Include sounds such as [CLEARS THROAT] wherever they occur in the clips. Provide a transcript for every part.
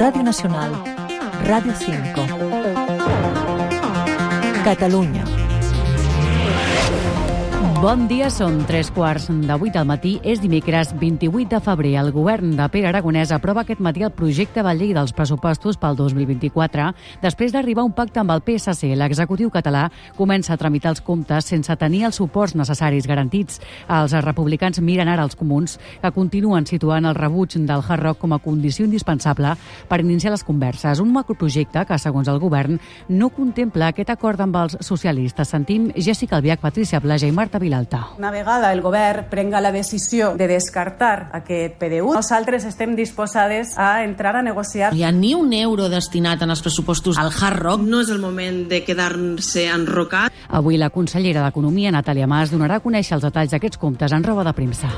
Radio Nacional, Radio 5. Catalunya. Bon dia, són tres quarts de vuit al matí. És dimecres 28 de febrer. El govern de Pere Aragonès aprova aquest matí el projecte de llei dels pressupostos pel 2024 després d'arribar un pacte amb el PSC. L'executiu català comença a tramitar els comptes sense tenir els suports necessaris garantits. Els republicans miren ara els comuns que continuen situant el rebuig del hard rock com a condició indispensable per iniciar les converses. Un macroprojecte que, segons el govern, no contempla aquest acord amb els socialistes. Sentim Jessica Albiach, Patricia Plaja i Marta Vilalta. Una vegada el govern prenga la decisió de descartar aquest PDU, nosaltres estem disposades a entrar a negociar. No hi ha ni un euro destinat en els pressupostos al hard rock. No és el moment de quedar-se enrocat. Avui la consellera d'Economia, Natàlia Mas, donarà a conèixer els detalls d'aquests comptes en roba de premsa.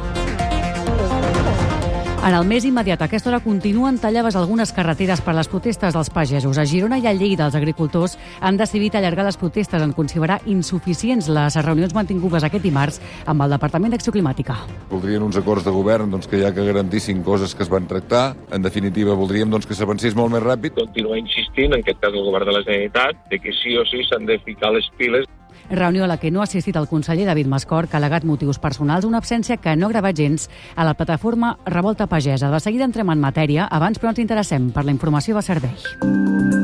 En el mes immediat, a aquesta hora continuen tallades algunes carreteres per les protestes dels pagesos. A Girona i a Lleida, els agricultors han decidit allargar les protestes en considerar insuficients les reunions mantingudes aquest dimarts amb el Departament d'Acció Climàtica. Voldrien uns acords de govern doncs, que ja que garantissin coses que es van tractar. En definitiva, voldríem doncs, que s'avancés molt més ràpid. Continua insistint, en aquest cas el govern de la Generalitat, de que sí o sí s'han de ficar les piles Reunió a la que no ha assistit el conseller David Mascor, que ha alegat motius personals, una absència que no ha gravat gens a la plataforma Revolta Pagesa. De seguida entrem en matèria, abans però ens interessem per la informació de servei.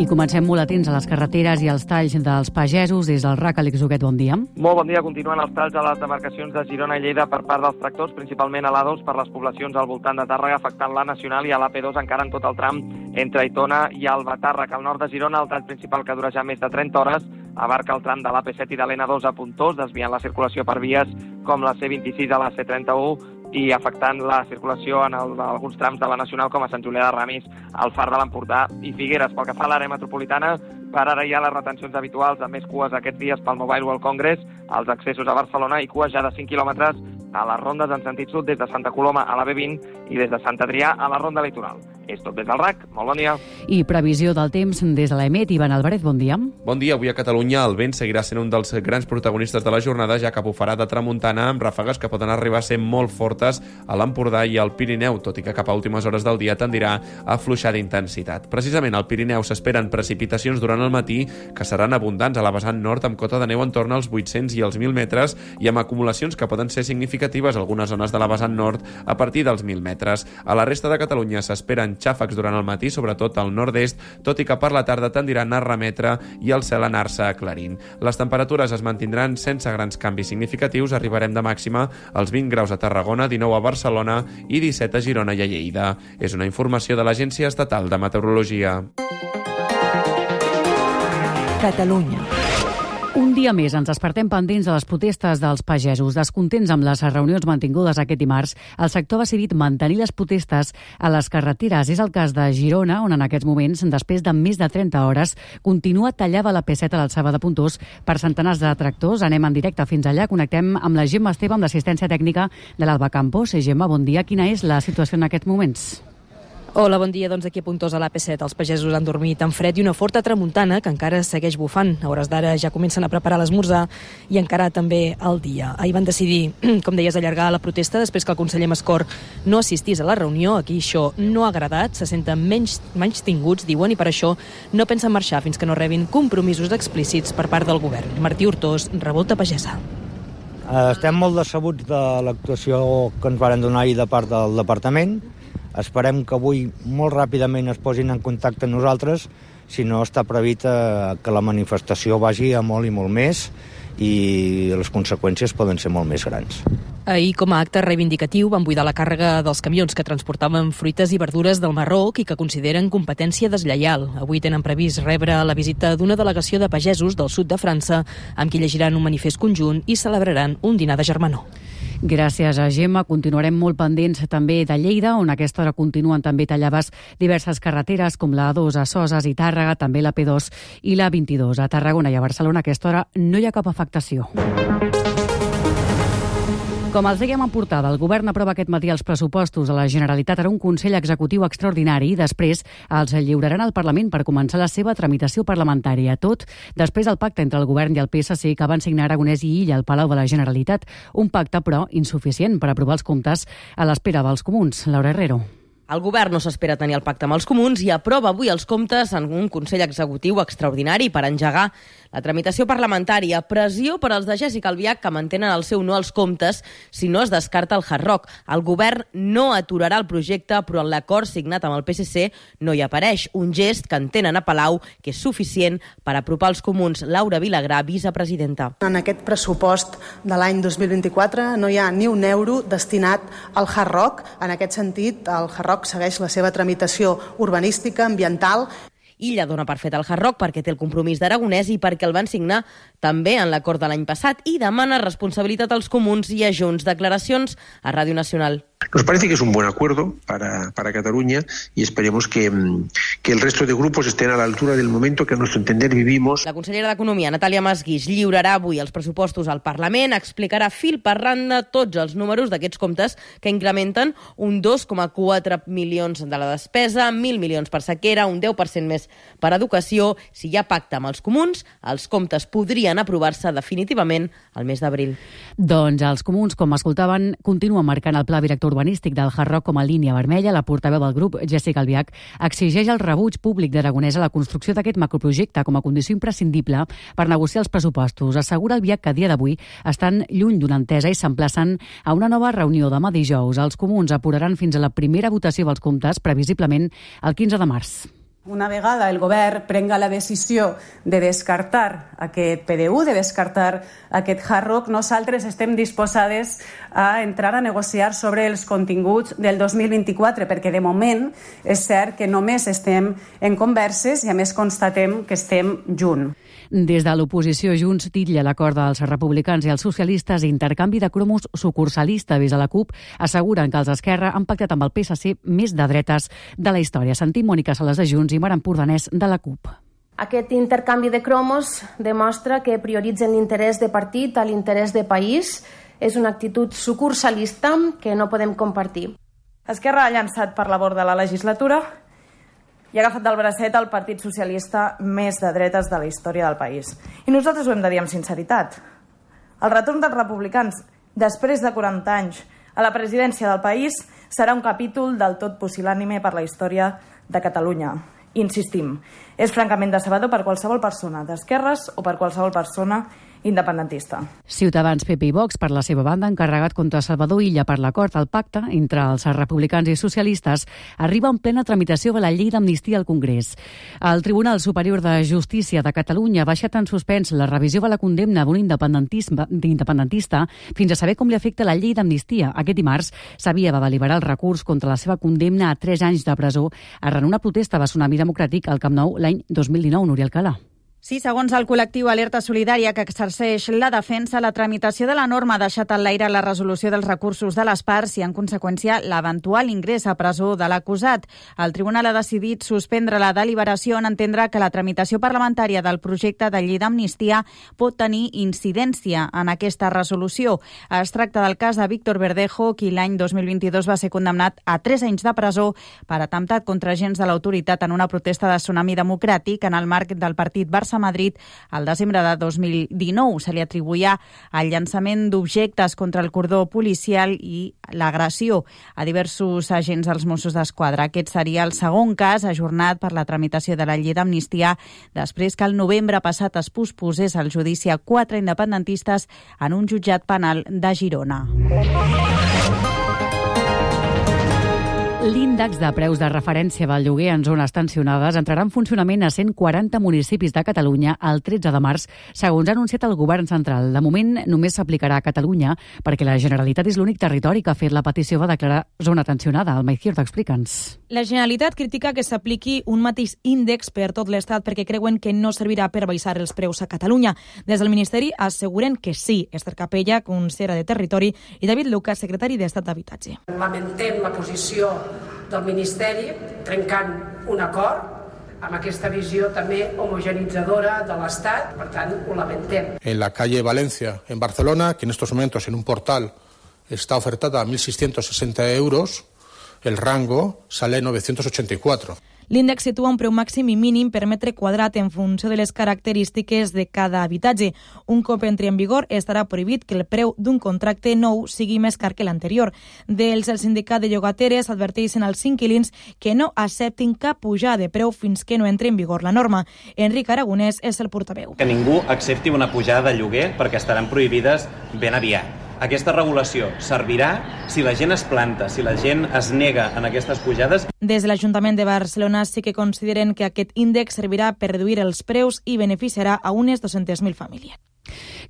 I comencem molt atents a les carreteres i als talls dels pagesos. Des del RAC, Àlex Huguet, bon dia. Molt bon dia. Continuen els talls a les demarcacions de Girona i Lleida per part dels tractors, principalment a l'A2 per les poblacions al voltant de Tàrrega, afectant la Nacional i a l'AP2 encara en tot el tram entre Aitona i Albatàrrec. Al nord de Girona, el tall principal que dura ja més de 30 hores abarca el tram de l'AP7 i de l'N2 a Puntós, desviant la circulació per vies com la C26 a la C31 i afectant la circulació en, el, en alguns trams de la Nacional com a Sant Julià de Ramis, el Far de l'Empordà i Figueres. Pel que fa a l'àrea metropolitana, per ara hi ha les retencions habituals amb més cues aquests dies pel Mobile World Congress, els accessos a Barcelona i cues ja de 5 quilòmetres a les rondes en sentit sud des de Santa Coloma a la B20 i des de Sant Adrià a la ronda litoral. És tot des del RAC. Molt bon dia. I previsió del temps des de l'EMET. Ivan Alvarez, bon dia. Bon dia. Avui a Catalunya el vent seguirà sent un dels grans protagonistes de la jornada, ja que bufarà de tramuntana amb ràfegues que poden arribar a ser molt fortes a l'Empordà i al Pirineu, tot i que cap a últimes hores del dia tendirà a fluixar d'intensitat. Precisament al Pirineu s'esperen precipitacions durant el matí que seran abundants a la vessant nord amb cota de neu en torn als 800 i els 1.000 metres i amb acumulacions que poden ser significatives a algunes zones de la vessant nord a partir dels 1.000 metres. A la resta de Catalunya s'esperen xàfecs durant el matí, sobretot al nord-est, tot i que per la tarda tendiran a remetre i el cel anar-se aclarint. Les temperatures es mantindran sense grans canvis significatius, arribarem de màxima als 20 graus a Tarragona, 19 a Barcelona i 17 a Girona i a Lleida. És una informació de l'Agència Estatal de Meteorologia. Catalunya. Un dia més ens despertem pendents de les protestes dels pagesos. Descontents amb les reunions mantingudes aquest dimarts, el sector ha decidit mantenir les protestes a les carreteres. És el cas de Girona, on en aquests moments, després de més de 30 hores, continua tallada la P7 a l'alçada de Puntós per centenars de tractors. Anem en directe fins allà. Connectem amb la Gemma Esteve, amb l'assistència tècnica de l'Alba Campos. Gemma, bon dia. Quina és la situació en aquests moments? Hola, bon dia. Doncs aquí a Puntós, a l'AP7, els pagesos han dormit en fred i una forta tramuntana que encara segueix bufant. A hores d'ara ja comencen a preparar l'esmorzar i encara també el dia. Ahir van decidir, [CLEARS THROAT] com deies, allargar la protesta després que el conseller Mascor no assistís a la reunió. Aquí això no ha agradat, se senten menys, menys tinguts, diuen, i per això no pensen marxar fins que no rebin compromisos explícits per part del govern. Martí Hurtós, Revolta Pagesa. Estem molt decebuts de l'actuació que ens varen donar ahir de part del departament. Esperem que avui molt ràpidament es posin en contacte amb nosaltres, si no està previst que la manifestació vagi a molt i molt més i les conseqüències poden ser molt més grans. Ahir, com a acte reivindicatiu, van buidar la càrrega dels camions que transportaven fruites i verdures del Marroc i que consideren competència deslleial. Avui tenen previst rebre la visita d'una delegació de pagesos del sud de França, amb qui llegiran un manifest conjunt i celebraran un dinar de germanor. Gràcies a Gemma. Continuarem molt pendents també de Lleida, on aquesta hora continuen també tallades diverses carreteres com la A2 a Soses i Tàrrega, també la P2 i la 22. A Tarragona i a Barcelona a aquesta hora no hi ha cap afectació. Com els dèiem en portada, el govern aprova aquest matí els pressupostos de la Generalitat ara un Consell Executiu extraordinari i després els lliuraran al Parlament per començar la seva tramitació parlamentària. Tot després del pacte entre el govern i el PSC que van signar Aragonès i Illa al Palau de la Generalitat. Un pacte, però, insuficient per aprovar els comptes a l'espera dels comuns. Laura Herrero. El govern no s'espera tenir el pacte amb els comuns i aprova avui els comptes en un Consell Executiu extraordinari per engegar la tramitació parlamentària. Pressió per als de Jessica Albiach que mantenen el seu no als comptes si no es descarta el Hard Rock. El govern no aturarà el projecte, però en l'acord signat amb el PSC no hi apareix. Un gest que entenen a Palau que és suficient per apropar els comuns. Laura Vilagrà, vicepresidenta. En aquest pressupost de l'any 2024 no hi ha ni un euro destinat al Hard Rock. En aquest sentit, el Hard Rock segueix la seva tramitació urbanística, ambiental Illa dona per fet el Hard Rock perquè té el compromís d'Aragonès i perquè el van signar també en l'acord de l'any passat i demana responsabilitat als comuns i a Junts. Declaracions a Ràdio Nacional. Nos parece que es un buen acuerdo para, para Cataluña y esperemos que, que el resto de grupos estén a la altura del momento que a nuestro entender vivimos. La consellera d'Economia, Natàlia Masguix, lliurarà avui els pressupostos al Parlament, explicarà fil per randa tots els números d'aquests comptes que incrementen un 2,4 milions de la despesa, 1.000 milions per sequera, un 10% més per educació. Si hi ha pacte amb els comuns, els comptes podrien aprovar-se definitivament al mes d'abril. Doncs els comuns, com escoltaven, continuen marcant el pla director urbanístic del Hard Rock com a línia vermella. La portaveu del grup, Jessica Albiach, exigeix el rebuig públic d'Aragonès a la construcció d'aquest macroprojecte com a condició imprescindible per negociar els pressupostos. Assegura Albiach que a dia d'avui estan lluny d'una entesa i s'emplacen a una nova reunió demà dijous. Els comuns apuraran fins a la primera votació dels comptes, previsiblement el 15 de març. Una vegada el govern prenga la decisió de descartar aquest PDU, de descartar aquest hard rock, nosaltres estem disposades a entrar a negociar sobre els continguts del 2024, perquè de moment és cert que només estem en converses i a més constatem que estem junts. Des de l'oposició, Junts titlla l'acord dels republicans i els socialistes intercanvi de cromos sucursalista des de la CUP asseguren que els Esquerra han pactat amb el PSC més de dretes de la història. Sentim Mònica Sales de Junts i Mar Empordanès de la CUP. Aquest intercanvi de cromos demostra que prioritzen l'interès de partit a l'interès de país. És una actitud sucursalista que no podem compartir. Esquerra ha llançat per la borda la legislatura i ha agafat del bracet el Partit Socialista més de dretes de la història del país. I nosaltres ho hem de dir amb sinceritat. El retorn dels republicans, després de 40 anys, a la presidència del país serà un capítol del tot pusil·lànime per la història de Catalunya. Insistim, és francament decebedor per qualsevol persona d'esquerres o per qualsevol persona independentista. Ciutadans, PP i Vox, per la seva banda, han carregat contra Salvador Illa per l'acord al pacte entre els republicans i socialistes, arriba en plena tramitació de la llei d'amnistia al Congrés. El Tribunal Superior de Justícia de Catalunya ha baixat en suspens la revisió de la condemna d'un independentista fins a saber com li afecta la llei d'amnistia. Aquest dimarts s'havia de deliberar el recurs contra la seva condemna a 3 anys de presó arran una protesta de Tsunami Democràtic al Camp Nou l'any 2019, Núria Alcalà. Sí, segons el col·lectiu Alerta Solidària que exerceix la defensa, la tramitació de la norma ha deixat en l'aire la resolució dels recursos de les parts i, en conseqüència, l'eventual ingrés a presó de l'acusat. El tribunal ha decidit suspendre la deliberació en entendre que la tramitació parlamentària del projecte de llei d'amnistia pot tenir incidència en aquesta resolució. Es tracta del cas de Víctor Verdejo, qui l'any 2022 va ser condemnat a tres anys de presó per atemptat contra agents de l'autoritat en una protesta de tsunami democràtic en el marc del partit Barça a Madrid al desembre de 2019. Se li atribuïa el llançament d'objectes contra el cordó policial i l'agressió a diversos agents dels Mossos d'Esquadra. Aquest seria el segon cas ajornat per la tramitació de la llei d'amnistia després que el novembre passat es posposés el judici a quatre independentistes en un jutjat penal de Girona. L'índex de preus de referència del lloguer en zones tensionades entrarà en funcionament a 140 municipis de Catalunya el 13 de març, segons ha anunciat el govern central. De moment només s'aplicarà a Catalunya perquè la Generalitat és l'únic territori que ha fet la petició de declarar zona tensionada. El Maizierdo, explica'ns. La Generalitat critica que s'apliqui un mateix índex per tot l'Estat perquè creuen que no servirà per baixar els preus a Catalunya. Des del Ministeri asseguren que sí. Esther Capella, consellera de Territori, i David Lucas, secretari d'Estat d'Habitatge. Lamentem la posició del Ministeri trencant un acord amb aquesta visió també homogenitzadora de l'Estat, per tant, ho lamentem. En la calle Valencia, en Barcelona, que en estos momentos en un portal está ofertada a 1.660 euros, el rango sale 984. L'índex situa un preu màxim i mínim per metre quadrat en funció de les característiques de cada habitatge. Un cop entri en vigor, estarà prohibit que el preu d'un contracte nou sigui més car que l'anterior. Dels el sindicat de llogateres adverteixen als inquilins que no acceptin cap pujada de preu fins que no entri en vigor la norma. Enric Aragonès és el portaveu. Que ningú accepti una pujada de lloguer perquè estaran prohibides ben aviat. Aquesta regulació servirà si la gent es planta, si la gent es nega en aquestes pujades. Des de l'Ajuntament de Barcelona sí que consideren que aquest índex servirà per reduir els preus i beneficiarà a unes 200.000 famílies.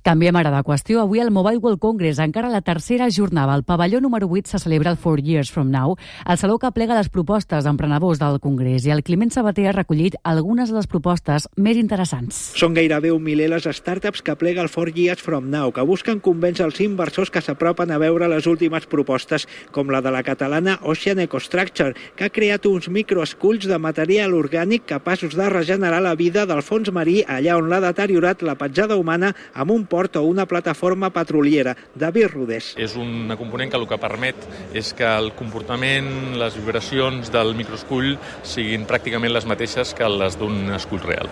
Canviem ara de qüestió. Avui al Mobile World Congress, encara la tercera jornada, al pavelló número 8 se celebra el Four Years From Now, el saló que plega les propostes d'emprenedors del Congrés i el Climent Sabater ha recollit algunes de les propostes més interessants. Són gairebé un miler les startups que plega el Four Years From Now, que busquen convèncer els inversors que s'apropen a veure les últimes propostes, com la de la catalana Ocean EcoStructure, que ha creat uns microesculls de material orgànic capaços de regenerar la vida del fons marí allà on l'ha deteriorat la petjada humana amb un port o una plataforma petroliera. David Rodés. És una component que el que permet és que el comportament, les vibracions del microescull siguin pràcticament les mateixes que les d'un escull real.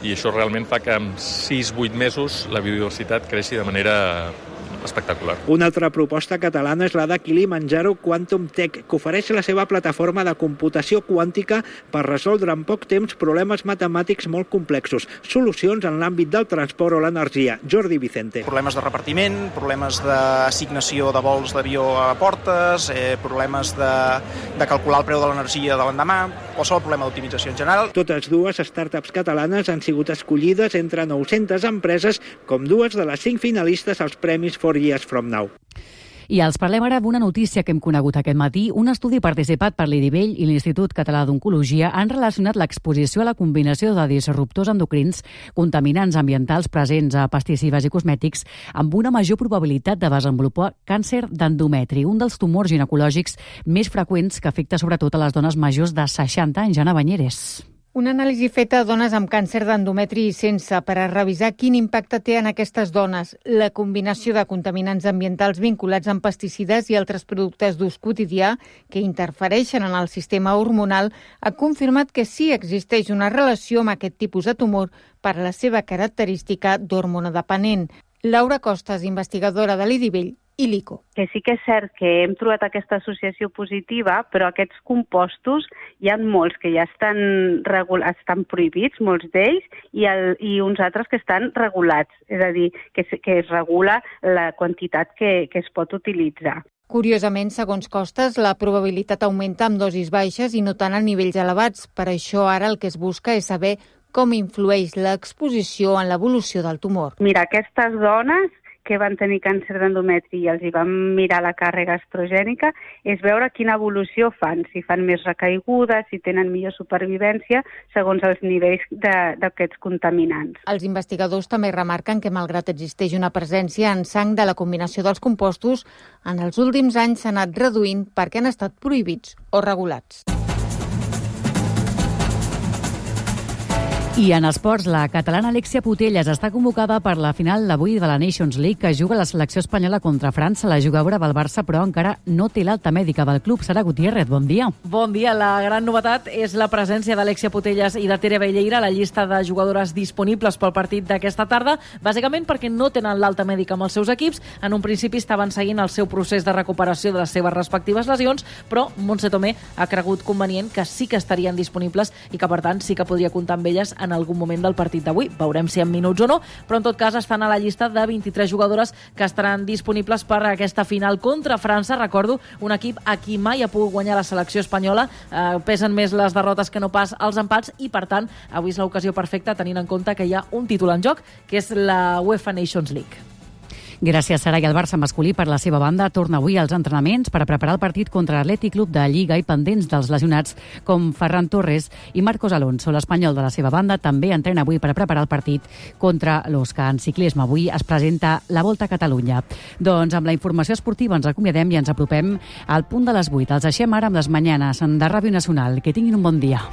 I això realment fa que en 6-8 mesos la biodiversitat creixi de manera espectacular. Una altra proposta catalana és la de Kilimanjaro Quantum Tech, que ofereix la seva plataforma de computació quàntica per resoldre en poc temps problemes matemàtics molt complexos, solucions en l'àmbit del transport o l'energia. Jordi Vicente. Problemes de repartiment, problemes d'assignació de vols d'avió a portes, eh, problemes de, de calcular el preu de l'energia de l'endemà, qualsevol problema d'optimització en general. Totes dues startups catalanes han sigut escollides entre 900 empreses com dues de les cinc finalistes als Premis Four Years From Now. I els parlem ara d'una notícia que hem conegut aquest matí. Un estudi participat per l'IDIVELL i l'Institut Català d'Oncologia han relacionat l'exposició a la combinació de disruptors endocrins, contaminants ambientals presents a pesticides i cosmètics, amb una major probabilitat de desenvolupar càncer d'endometri, un dels tumors ginecològics més freqüents que afecta sobretot a les dones majors de 60 anys. Jana Banyeres. Una anàlisi feta a dones amb càncer d'endometri i sense per a revisar quin impacte té en aquestes dones la combinació de contaminants ambientals vinculats amb pesticides i altres productes d'ús quotidià que interfereixen en el sistema hormonal ha confirmat que sí existeix una relació amb aquest tipus de tumor per la seva característica d'hormonodependent. Laura Costas, investigadora de l'IDIVELL, i l'ICO. Que sí que és cert que hem trobat aquesta associació positiva, però aquests compostos hi ha molts que ja estan, regul estan prohibits, molts d'ells, i, el, i uns altres que estan regulats, és a dir, que, que es regula la quantitat que, que es pot utilitzar. Curiosament, segons Costes, la probabilitat augmenta amb dosis baixes i no tant a nivells elevats. Per això ara el que es busca és saber com influeix l'exposició en l'evolució del tumor. Mira, aquestes dones que van tenir càncer d'endometri i els hi van mirar la càrrega estrogènica és veure quina evolució fan, si fan més recaigudes, si tenen millor supervivència segons els nivells d'aquests contaminants. Els investigadors també remarquen que malgrat existeix una presència en sang de la combinació dels compostos, en els últims anys s'ha anat reduint perquè han estat prohibits o regulats. I en esports, la catalana Alexia Putelles està convocada per la final d'avui de la Nations League que juga la selecció espanyola contra França. La jugadora del Barça, però, encara no té l'alta mèdica del club. Sara Gutiérrez, bon dia. Bon dia. La gran novetat és la presència d'Alexia Putelles i de Tere Belleira a la llista de jugadores disponibles pel partit d'aquesta tarda, bàsicament perquè no tenen l'alta mèdica amb els seus equips. En un principi estaven seguint el seu procés de recuperació de les seves respectives lesions, però Montse Tomé ha cregut convenient que sí que estarien disponibles i que, per tant, sí que podria comptar amb elles en algun moment del partit d'avui. Veurem si en minuts o no, però en tot cas estan a la llista de 23 jugadores que estaran disponibles per a aquesta final contra França. Recordo, un equip a qui mai ha pogut guanyar la selecció espanyola. Eh, pesen més les derrotes que no pas els empats i, per tant, avui és l'ocasió perfecta tenint en compte que hi ha un títol en joc, que és la UEFA Nations League. Gràcies, Sara. I el Barça masculí, per la seva banda, torna avui als entrenaments per a preparar el partit contra l'Atlètic Club de Lliga i pendents dels lesionats com Ferran Torres i Marcos Alonso. L'espanyol de la seva banda també entrena avui per a preparar el partit contra l'Osca. En ciclisme avui es presenta la Volta a Catalunya. Doncs amb la informació esportiva ens acomiadem i ens apropem al punt de les 8. Els deixem ara amb les manyanes de Ràdio Nacional. Que tinguin un bon dia.